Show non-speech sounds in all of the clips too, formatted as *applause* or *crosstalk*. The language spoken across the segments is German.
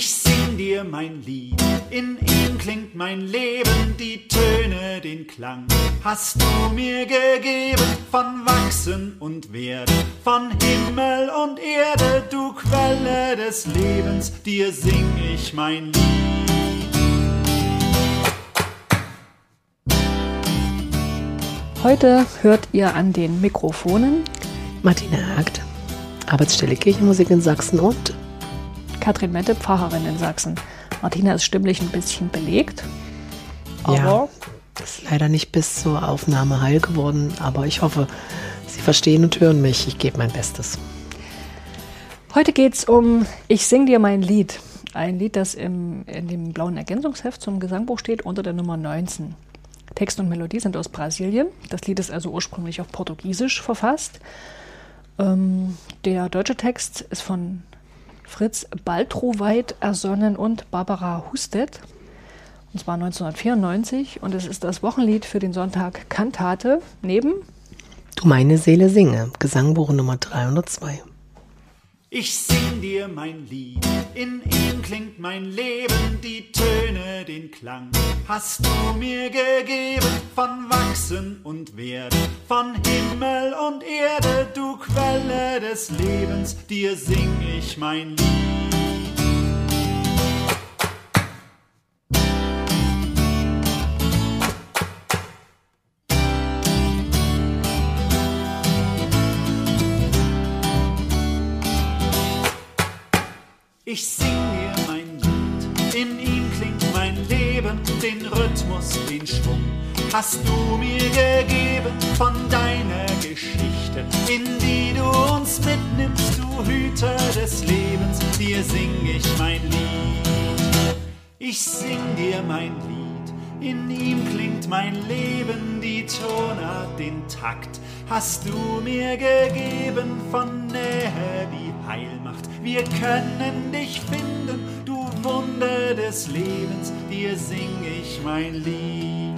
Ich sing dir mein Lied, in ihm klingt mein Leben, die Töne, den Klang hast du mir gegeben, von Wachsen und Werden, von Himmel und Erde, du Quelle des Lebens, dir sing ich mein Lied. Heute hört ihr an den Mikrofonen Martina Hagt, Arbeitsstelle Kirchenmusik in Sachsen und Katrin Mette, Pfarrerin in Sachsen. Martina ist stimmlich ein bisschen belegt. Aber ja, ist leider nicht bis zur Aufnahme heil geworden, aber ich hoffe, Sie verstehen und hören mich. Ich gebe mein Bestes. Heute geht es um Ich sing dir mein Lied. Ein Lied, das im, in dem blauen Ergänzungsheft zum Gesangbuch steht, unter der Nummer 19. Text und Melodie sind aus Brasilien. Das Lied ist also ursprünglich auf Portugiesisch verfasst. Ähm, der deutsche Text ist von Fritz Baltroweit ersonnen und Barbara Hustet. Und zwar 1994. Und es ist das Wochenlied für den Sonntag Kantate neben Du meine Seele singe, Gesangbuch Nummer 302. Ich sing dir mein Lied, in ihm klingt mein Leben, die Töne, den Klang hast du mir gegeben, von Wachsen und Werden, von Himmel und Erde, du Quelle des Lebens, dir sing ich mein Lied. Ich sing dir mein Lied, in ihm klingt mein Leben, den Rhythmus, den Schwung hast du mir gegeben von deiner Geschichte, in die du uns mitnimmst, du Hüter des Lebens, dir sing ich mein Lied. Ich sing dir mein Lied, in ihm klingt mein Leben, die Tonart, den Takt hast du mir gegeben von Nähe, die Heil macht wir können dich finden, du Wunder des Lebens, dir sing ich mein Lied.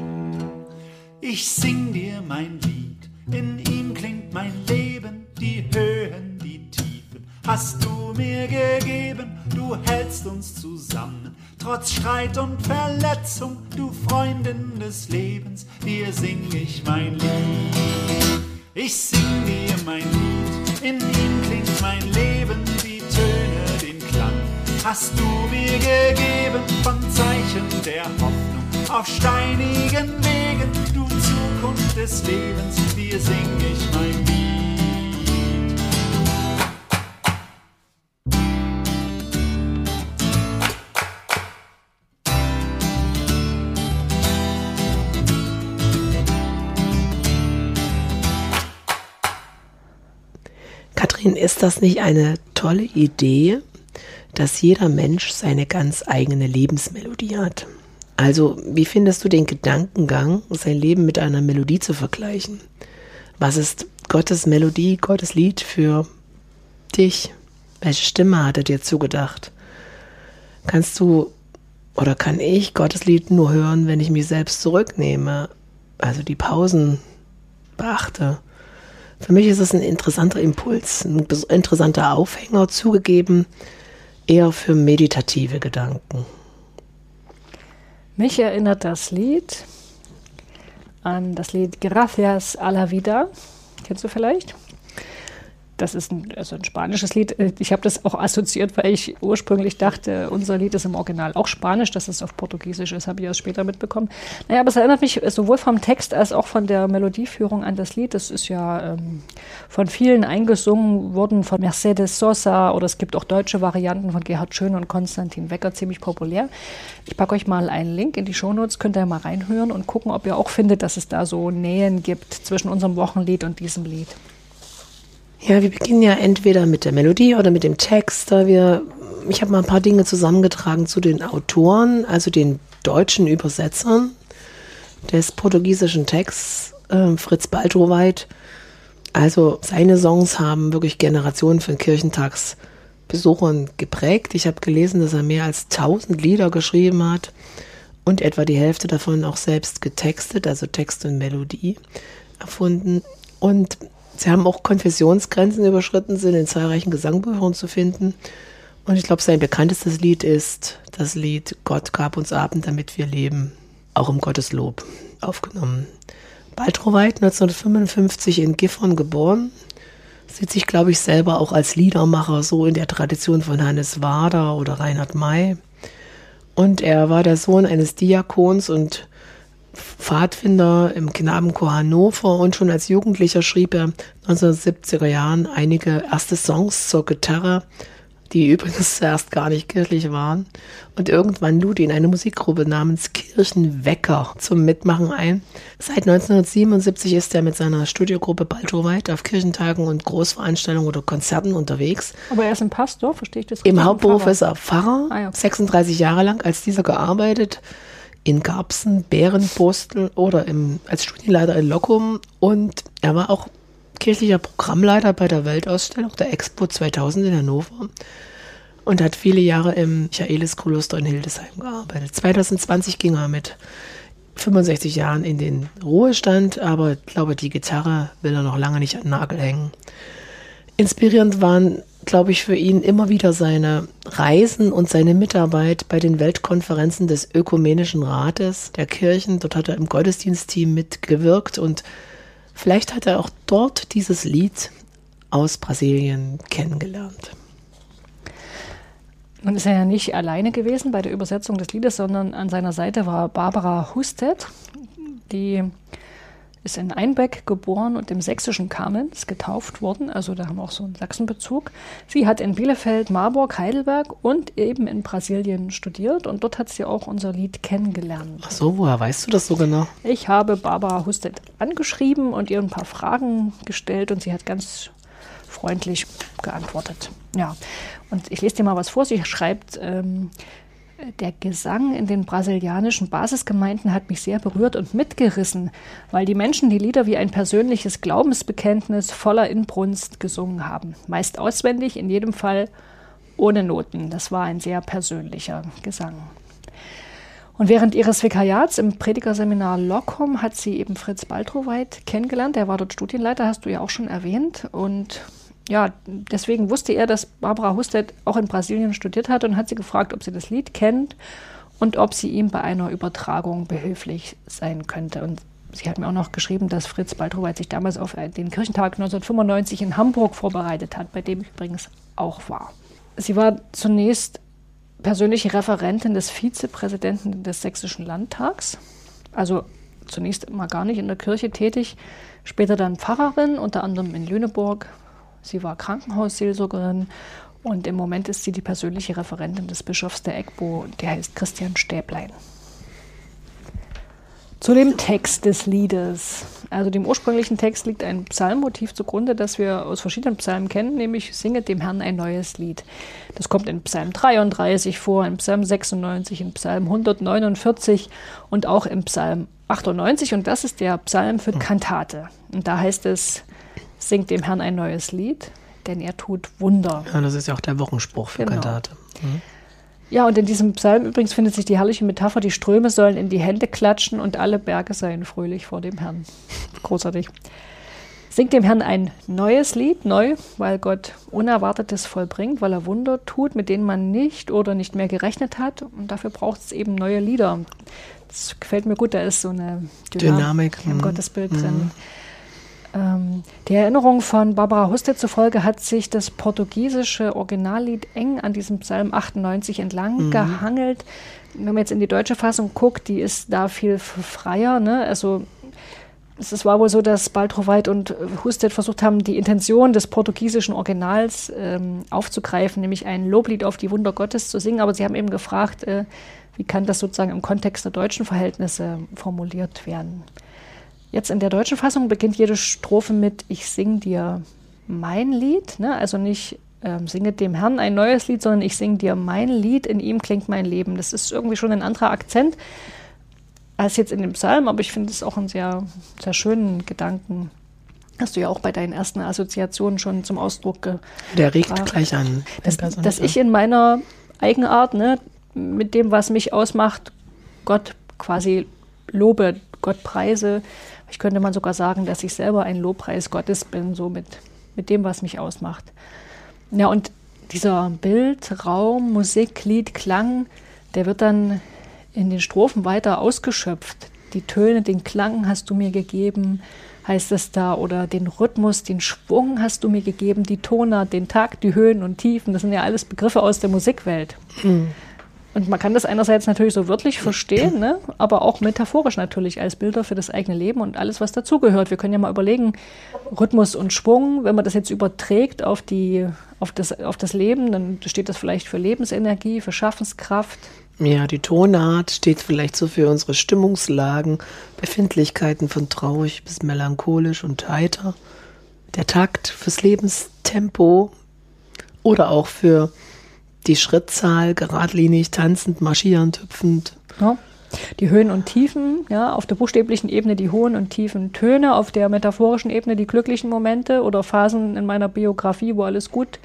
Ich sing dir mein Lied, in ihm klingt mein Leben, die Höhen, die Tiefen. Hast du mir gegeben, du hältst uns zusammen, trotz Streit und Verletzung, du Freundin des Lebens, dir sing ich mein Lied. Ich sing dir mein Lied, in ihm klingt mein Leben, hast du mir gegeben von Zeichen der Hoffnung auf steinigen Wegen, du Zukunft des Lebens, dir sing ich mein Lied. Kathrin, ist das nicht eine tolle Idee, dass jeder Mensch seine ganz eigene Lebensmelodie hat. Also, wie findest du den Gedankengang, sein Leben mit einer Melodie zu vergleichen? Was ist Gottes Melodie, Gottes Lied für dich? Welche Stimme hat er dir zugedacht? Kannst du oder kann ich Gottes Lied nur hören, wenn ich mich selbst zurücknehme, also die Pausen beachte? Für mich ist es ein interessanter Impuls, ein interessanter Aufhänger zugegeben, eher für meditative Gedanken. Mich erinnert das Lied an das Lied Gracias a la Vida. Kennst du vielleicht? Das ist ein, also ein spanisches Lied. Äh, ich habe das auch assoziiert, weil ich ursprünglich dachte, unser Lied ist im Original auch Spanisch, dass es auf Portugiesisch ist, habe ich erst später mitbekommen. Naja, aber es erinnert mich sowohl vom Text als auch von der Melodieführung an das Lied. Das ist ja ähm, von vielen eingesungen worden, von Mercedes Sosa oder es gibt auch deutsche Varianten von Gerhard Schön und Konstantin Wecker, ziemlich populär. Ich packe euch mal einen Link in die Shownotes, könnt ihr mal reinhören und gucken, ob ihr auch findet, dass es da so Nähen gibt zwischen unserem Wochenlied und diesem Lied. Ja, wir beginnen ja entweder mit der Melodie oder mit dem Text. Da wir, ich habe mal ein paar Dinge zusammengetragen zu den Autoren, also den deutschen Übersetzern des portugiesischen Texts, äh, Fritz Baltroweit. Also seine Songs haben wirklich Generationen von Kirchentagsbesuchern geprägt. Ich habe gelesen, dass er mehr als 1000 Lieder geschrieben hat und etwa die Hälfte davon auch selbst getextet, also Text und Melodie erfunden. Und Sie haben auch Konfessionsgrenzen überschritten, sind in zahlreichen Gesangbüchern zu finden. Und ich glaube, sein bekanntestes Lied ist das Lied Gott gab uns Abend, damit wir leben, auch um Gottes Lob aufgenommen. Baltroweit, 1955 in Gifhorn geboren, sieht sich, glaube ich, selber auch als Liedermacher, so in der Tradition von Hannes Wader oder Reinhard May. Und er war der Sohn eines Diakons und Pfadfinder im Knabenchor Hannover und schon als Jugendlicher schrieb er 1970er Jahren einige erste Songs zur Gitarre die übrigens *laughs* zuerst gar nicht kirchlich waren. Und irgendwann lud ihn eine Musikgruppe namens Kirchenwecker zum Mitmachen ein. Seit 1977 ist er mit seiner Studiogruppe Baltroweit auf Kirchentagen und Großveranstaltungen oder Konzerten unterwegs. Aber er ist ein Pastor, verstehe ich das richtig? Im Hauptberuf ist er Pfarrer, ah, ja. 36 Jahre lang als dieser gearbeitet in Garbsen, Bärenpostel oder im, als Studienleiter in Lockum und er war auch kirchlicher Programmleiter bei der Weltausstellung der Expo 2000 in Hannover und hat viele Jahre im Michaeliskloster in Hildesheim gearbeitet. 2020 ging er mit 65 Jahren in den Ruhestand, aber ich glaube, die Gitarre will er noch lange nicht an den Nagel hängen. Inspirierend waren, glaube ich, für ihn immer wieder seine Reisen und seine Mitarbeit bei den Weltkonferenzen des Ökumenischen Rates der Kirchen. Dort hat er im Gottesdienstteam mitgewirkt und Vielleicht hat er auch dort dieses Lied aus Brasilien kennengelernt. Nun ist er ja nicht alleine gewesen bei der Übersetzung des Liedes, sondern an seiner Seite war Barbara Husted, die ist in Einbeck geboren und im sächsischen Kamenz getauft worden. Also da haben wir auch so einen Sachsenbezug. Sie hat in Bielefeld, Marburg, Heidelberg und eben in Brasilien studiert und dort hat sie auch unser Lied kennengelernt. Ach so, woher weißt du das so genau? Ich habe Barbara Hustet angeschrieben und ihr ein paar Fragen gestellt und sie hat ganz freundlich geantwortet. Ja, und ich lese dir mal was vor. Sie schreibt, ähm, der Gesang in den brasilianischen Basisgemeinden hat mich sehr berührt und mitgerissen, weil die Menschen die Lieder wie ein persönliches Glaubensbekenntnis voller Inbrunst gesungen haben. Meist auswendig, in jedem Fall ohne Noten. Das war ein sehr persönlicher Gesang. Und während ihres Vikariats im Predigerseminar Lockham hat sie eben Fritz Baltroweit kennengelernt. Der war dort Studienleiter, hast du ja auch schon erwähnt. Und ja, deswegen wusste er, dass Barbara Husted auch in Brasilien studiert hat und hat sie gefragt, ob sie das Lied kennt und ob sie ihm bei einer Übertragung behilflich sein könnte. Und sie hat mir auch noch geschrieben, dass Fritz Baltroweit sich damals auf den Kirchentag 1995 in Hamburg vorbereitet hat, bei dem ich übrigens auch war. Sie war zunächst persönliche Referentin des Vizepräsidenten des Sächsischen Landtags, also zunächst mal gar nicht in der Kirche tätig, später dann Pfarrerin, unter anderem in Lüneburg, Sie war Krankenhausseelsorgerin und im Moment ist sie die persönliche Referentin des Bischofs der EGBO, der heißt Christian Stäblein. Zu dem Text des Liedes. Also dem ursprünglichen Text liegt ein Psalmmotiv zugrunde, das wir aus verschiedenen Psalmen kennen, nämlich Singet dem Herrn ein neues Lied. Das kommt in Psalm 33 vor, in Psalm 96, in Psalm 149 und auch im Psalm 98. Und das ist der Psalm für Kantate. Und da heißt es, singt dem Herrn ein neues Lied, denn er tut Wunder. Ja, das ist ja auch der Wochenspruch für genau. Kantate. Mhm. Ja, und in diesem Psalm übrigens findet sich die herrliche Metapher, die Ströme sollen in die Hände klatschen und alle Berge seien fröhlich vor dem Herrn. Großartig. Singt dem Herrn ein neues Lied, neu, weil Gott Unerwartetes vollbringt, weil er Wunder tut, mit denen man nicht oder nicht mehr gerechnet hat. Und dafür braucht es eben neue Lieder. Das gefällt mir gut, da ist so eine Dynamik, Dynamik im mhm. Gottesbild drin. Ähm, die Erinnerung von Barbara Husted zufolge hat sich das portugiesische Originallied eng an diesem Psalm 98 entlang mhm. gehangelt. Wenn man jetzt in die deutsche Fassung guckt, die ist da viel freier. Ne? Also es war wohl so, dass Baltroweit und Husted versucht haben, die Intention des portugiesischen Originals ähm, aufzugreifen, nämlich ein Loblied auf die Wunder Gottes zu singen. Aber sie haben eben gefragt, äh, wie kann das sozusagen im Kontext der deutschen Verhältnisse formuliert werden. Jetzt in der deutschen Fassung beginnt jede Strophe mit Ich sing dir mein Lied, ne? also nicht ähm, singe dem Herrn ein neues Lied, sondern ich sing dir mein Lied, in ihm klingt mein Leben. Das ist irgendwie schon ein anderer Akzent als jetzt in dem Psalm, aber ich finde es auch einen sehr, sehr schönen Gedanken. Hast du ja auch bei deinen ersten Assoziationen schon zum Ausdruck gebracht. Der regt gleich an. Dass, dass ich in meiner Eigenart, ne, mit dem, was mich ausmacht, Gott quasi lobe, Gott preise, ich könnte man sogar sagen, dass ich selber ein Lobpreis Gottes bin, so mit, mit dem, was mich ausmacht. Ja, und dieser Bild, Raum, Musik, Lied, Klang, der wird dann in den Strophen weiter ausgeschöpft. Die Töne, den Klang hast du mir gegeben, heißt es da, oder den Rhythmus, den Schwung hast du mir gegeben, die Tonart, den Takt, die Höhen und Tiefen, das sind ja alles Begriffe aus der Musikwelt. Mhm. Und man kann das einerseits natürlich so wörtlich verstehen, ne? aber auch metaphorisch natürlich als Bilder für das eigene Leben und alles, was dazugehört. Wir können ja mal überlegen, Rhythmus und Schwung, wenn man das jetzt überträgt auf, die, auf, das, auf das Leben, dann steht das vielleicht für Lebensenergie, für Schaffenskraft, ja, die Tonart steht vielleicht so für unsere Stimmungslagen, Befindlichkeiten von traurig bis melancholisch und heiter. Der Takt fürs Lebenstempo oder auch für die Schrittzahl, geradlinig, tanzend, marschierend, hüpfend. Ja. Die Höhen und Tiefen, ja, auf der buchstäblichen Ebene die hohen und tiefen Töne, auf der metaphorischen Ebene die glücklichen Momente oder Phasen in meiner Biografie, wo alles gut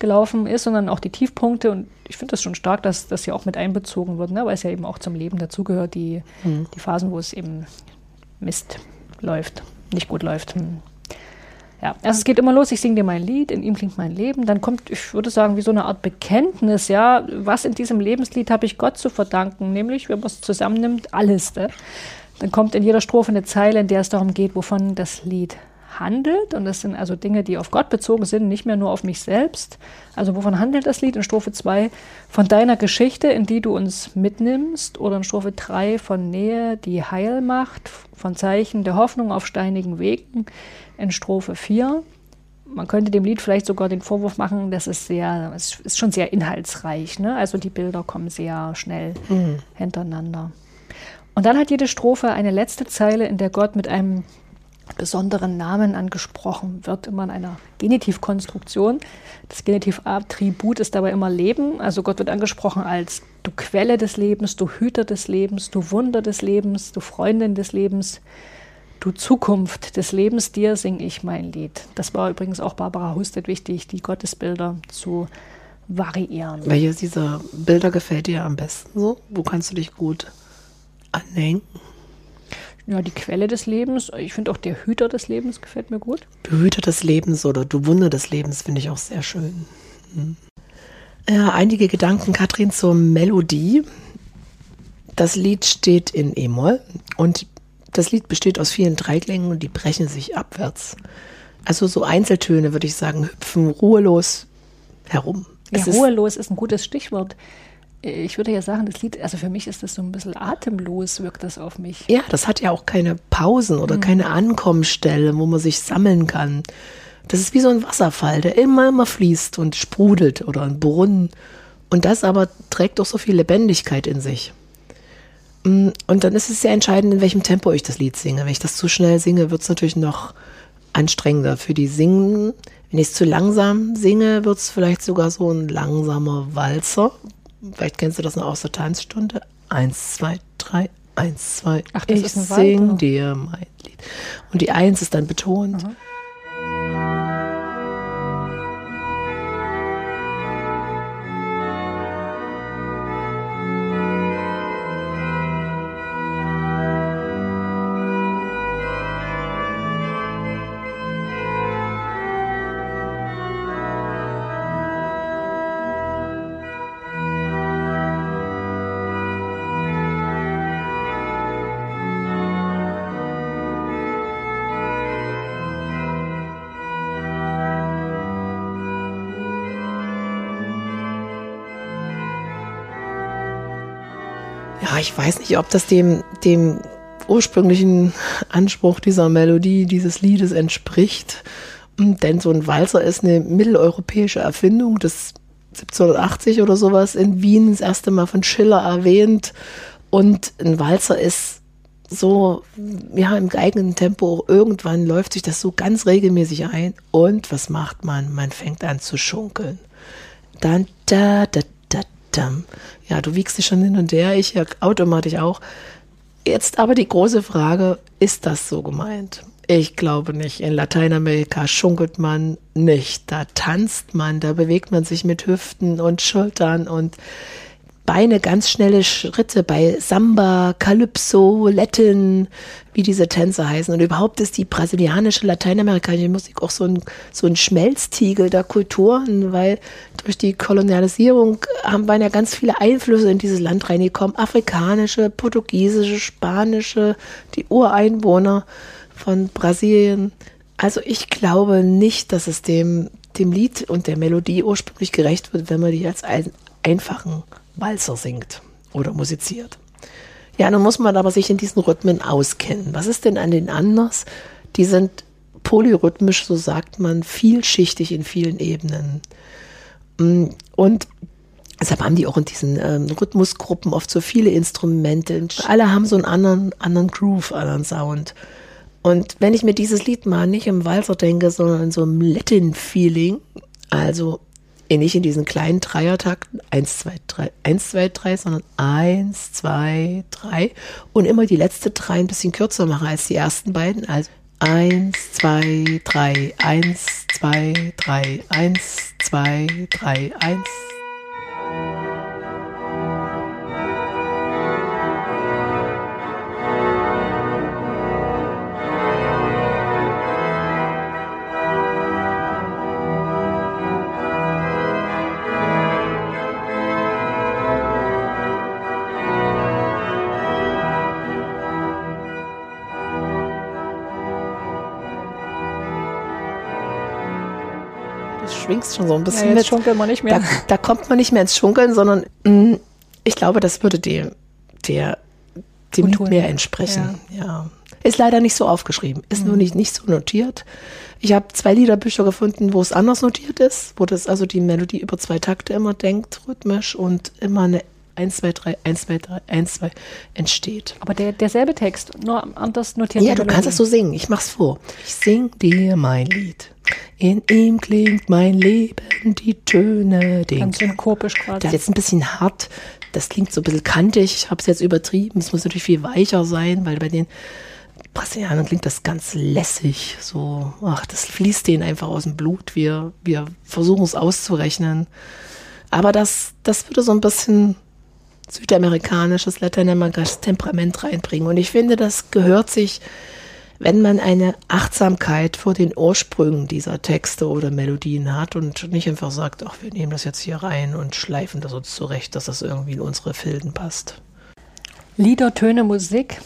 gelaufen ist, sondern auch die Tiefpunkte. Und ich finde das schon stark, dass das ja auch mit einbezogen wird, ne? weil es ja eben auch zum Leben dazugehört, die, mhm. die Phasen, wo es eben Mist läuft, nicht gut läuft. Hm. Ja, also es geht immer los, ich singe dir mein Lied, in ihm klingt mein Leben. Dann kommt, ich würde sagen, wie so eine Art Bekenntnis, ja, was in diesem Lebenslied habe ich Gott zu verdanken, nämlich, wenn man es zusammennimmt, alles. Ne? Dann kommt in jeder Strophe eine Zeile, in der es darum geht, wovon das Lied handelt. Und das sind also Dinge, die auf Gott bezogen sind, nicht mehr nur auf mich selbst. Also wovon handelt das Lied in Strophe 2? Von deiner Geschichte, in die du uns mitnimmst. Oder in Strophe 3 von Nähe, die heil macht. Von Zeichen der Hoffnung auf steinigen Wegen. In Strophe 4 man könnte dem Lied vielleicht sogar den Vorwurf machen, dass es sehr, es ist schon sehr inhaltsreich. Ne? Also die Bilder kommen sehr schnell mhm. hintereinander. Und dann hat jede Strophe eine letzte Zeile, in der Gott mit einem besonderen Namen angesprochen wird, immer in einer Genitivkonstruktion. Das Genitivattribut ist dabei immer Leben. Also Gott wird angesprochen als du Quelle des Lebens, du Hüter des Lebens, du Wunder des Lebens, du Freundin des Lebens, du Zukunft des Lebens, dir singe ich mein Lied. Das war übrigens auch Barbara Hustet wichtig, die Gottesbilder zu variieren. Welches dieser Bilder gefällt dir am besten so? Wo kannst du dich gut anhängen? Ja, die Quelle des Lebens. Ich finde auch der Hüter des Lebens gefällt mir gut. Behüter des Lebens oder du Wunder des Lebens finde ich auch sehr schön. Hm. Ja, einige Gedanken, Katrin, zur Melodie. Das Lied steht in E-Moll und das Lied besteht aus vielen Dreiklängen und die brechen sich abwärts. Also so Einzeltöne, würde ich sagen, hüpfen ruhelos herum. Ja, ruhelos ist ein gutes Stichwort ich würde ja sagen, das Lied, also für mich ist das so ein bisschen atemlos, wirkt das auf mich. Ja, das hat ja auch keine Pausen oder mhm. keine Ankommensstelle, wo man sich sammeln kann. Das ist wie so ein Wasserfall, der immer, immer fließt und sprudelt oder ein Brunnen. Und das aber trägt doch so viel Lebendigkeit in sich. Mm, und dann ist es sehr entscheidend, in welchem Tempo ich das Lied singe. Wenn ich das zu schnell singe, wird es natürlich noch anstrengender für die Singen. Wenn ich es zu langsam singe, wird es vielleicht sogar so ein langsamer Walzer, Vielleicht kennst du das noch aus der Tanzstunde. Eins, zwei, drei, eins, zwei. Ach, das ich ist sing dir mein Lied. Und die Eins ist dann betont. Mhm. Ich weiß nicht, ob das dem, dem ursprünglichen Anspruch dieser Melodie, dieses Liedes entspricht. Denn so ein Walzer ist eine mitteleuropäische Erfindung des 1780 oder sowas in Wien das erste Mal von Schiller erwähnt. Und ein Walzer ist so, ja, im geeigneten Tempo. Irgendwann läuft sich das so ganz regelmäßig ein. Und was macht man? Man fängt an zu schunkeln. Dann da, da, Dam. Ja, du wiegst dich schon hin und her, ich ja automatisch auch. Jetzt aber die große Frage, ist das so gemeint? Ich glaube nicht. In Lateinamerika schunkelt man nicht. Da tanzt man, da bewegt man sich mit Hüften und Schultern und Beine ganz schnelle Schritte bei Samba, Calypso, Latin, wie diese Tänze heißen. Und überhaupt ist die brasilianische, lateinamerikanische Musik auch so ein, so ein Schmelztiegel der Kulturen, weil durch die Kolonialisierung haben waren ja ganz viele Einflüsse in dieses Land reingekommen. Afrikanische, portugiesische, spanische, die Ureinwohner von Brasilien. Also ich glaube nicht, dass es dem, dem Lied und der Melodie ursprünglich gerecht wird, wenn man die als einfachen Walzer singt oder musiziert. Ja, nun muss man aber sich in diesen Rhythmen auskennen. Was ist denn an den anders? Die sind polyrhythmisch, so sagt man, vielschichtig in vielen Ebenen. Mm, und deshalb haben die auch in diesen ähm, Rhythmusgruppen oft so viele Instrumente. Alle haben so einen anderen, anderen Groove, anderen Sound. Und wenn ich mir dieses Lied mal nicht im Walzer denke, sondern in so einem Latin-Feeling, also nicht in diesen kleinen Dreiertakten, eins, zwei, drei, eins, zwei, drei, sondern eins, zwei, drei und immer die letzte drei ein bisschen kürzer mache als die ersten beiden. Also eins, zwei, drei, eins, zwei, drei, eins, zwei, drei, eins. Schwingst schon so ein bisschen ja, jetzt mit. man nicht mehr. Da, da, kommt man nicht mehr ins Schunkeln, sondern mh, mm, ich glaube, das würde dem, der, dem Lied mehr entsprechen. Ja. ja. Ist leider nicht so aufgeschrieben, ist mhm. nur nicht, nicht so notiert. Ich habe zwei Liederbücher gefunden, wo es anders notiert ist, wo das also die Melodie über zwei Takte immer denkt, rhythmisch und immer eine 1, 2, 3, 1, 2, 3, 1, 2 entsteht. Aber der, derselbe Text, nur anders notiert. Ja, du kannst es so singen. Ich mach's vor. Ich sing dir mein Lied. In ihm klingt mein Leben, die Töne, den. Ganz synkopisch quasi. Das ist jetzt ein bisschen hart. Das klingt so ein bisschen kantig. Ich habe es jetzt übertrieben. Es muss natürlich viel weicher sein, weil bei den Brasilianern klingt das ganz lässig. So, ach, das fließt denen einfach aus dem Blut. Wir, wir versuchen es auszurechnen. Aber das, das würde so ein bisschen südamerikanisches, lateinamerikanisches Temperament reinbringen. Und ich finde, das gehört sich, wenn man eine Achtsamkeit vor den Ursprüngen dieser Texte oder Melodien hat und nicht einfach sagt, ach, wir nehmen das jetzt hier rein und schleifen das uns zurecht, dass das irgendwie in unsere Filden passt. Lieder, Töne, Musik.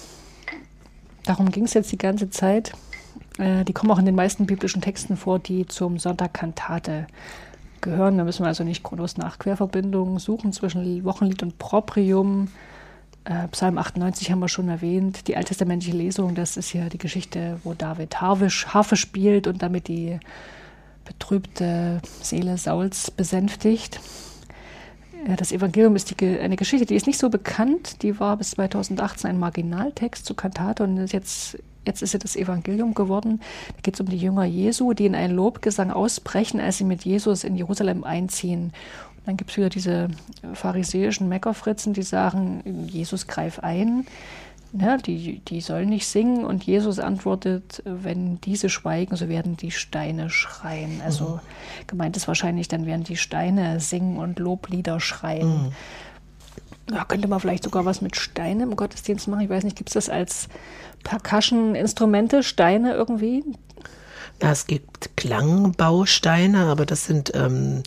Darum ging es jetzt die ganze Zeit. Äh, die kommen auch in den meisten biblischen Texten vor, die zum Sonntag Kantate gehören. Da müssen wir also nicht groß nach Querverbindungen suchen zwischen Wochenlied und Proprium. Äh, Psalm 98 haben wir schon erwähnt. Die alttestamentliche Lesung, das ist ja die Geschichte, wo David Harfisch, Harfe spielt und damit die betrübte Seele Sauls besänftigt. Das Evangelium ist die, eine Geschichte, die ist nicht so bekannt. Die war bis 2018 ein Marginaltext zu Kantate und ist jetzt Jetzt ist sie das Evangelium geworden. Da geht es um die Jünger Jesu, die in einen Lobgesang ausbrechen, als sie mit Jesus in Jerusalem einziehen. Und dann gibt es wieder diese pharisäischen Meckerfritzen, die sagen, Jesus greif ein. Ja, die, die sollen nicht singen und Jesus antwortet, wenn diese schweigen, so werden die Steine schreien. Also mhm. gemeint ist wahrscheinlich, dann werden die Steine singen und Loblieder schreien. Mhm. Ja, könnte man vielleicht sogar was mit Steinen im Gottesdienst machen. Ich weiß nicht, gibt es das als Percussion-Instrumente, Steine irgendwie? Ja, es gibt Klangbausteine, aber das sind ähm,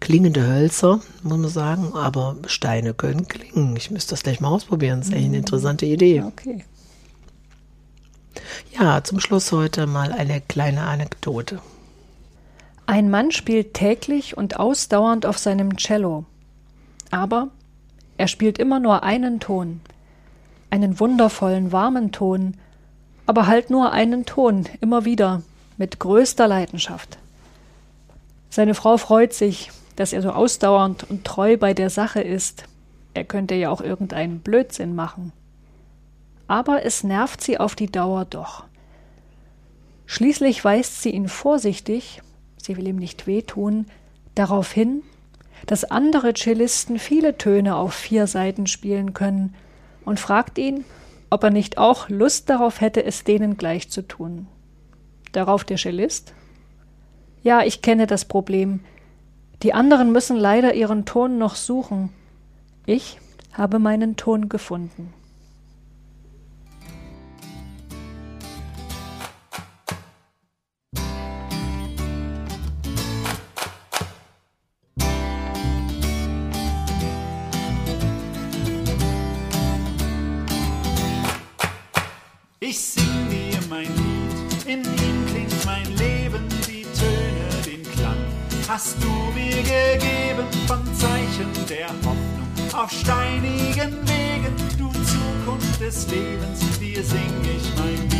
klingende Hölzer, muss man sagen. Aber Steine können klingen. Ich müsste das gleich mal ausprobieren. Das ist eigentlich eine mhm. interessante Idee. Okay. Ja, zum Schluss heute mal eine kleine Anekdote. Ein Mann spielt täglich und ausdauernd auf seinem Cello. Aber er spielt immer nur einen Ton einen wundervollen, warmen Ton, aber halt nur einen Ton, immer wieder, mit größter Leidenschaft. Seine Frau freut sich, dass er so ausdauernd und treu bei der Sache ist. Er könnte ja auch irgendeinen Blödsinn machen. Aber es nervt sie auf die Dauer doch. Schließlich weist sie ihn vorsichtig, sie will ihm nicht wehtun, darauf hin, dass andere Cellisten viele Töne auf vier Seiten spielen können und fragt ihn, ob er nicht auch Lust darauf hätte, es denen gleich zu tun. Darauf der Cellist. Ja, ich kenne das Problem. Die anderen müssen leider ihren Ton noch suchen. Ich habe meinen Ton gefunden. Hast du mir gegeben von Zeichen der Hoffnung auf steinigen Wegen, du Zukunft des Lebens, dir sing ich mein.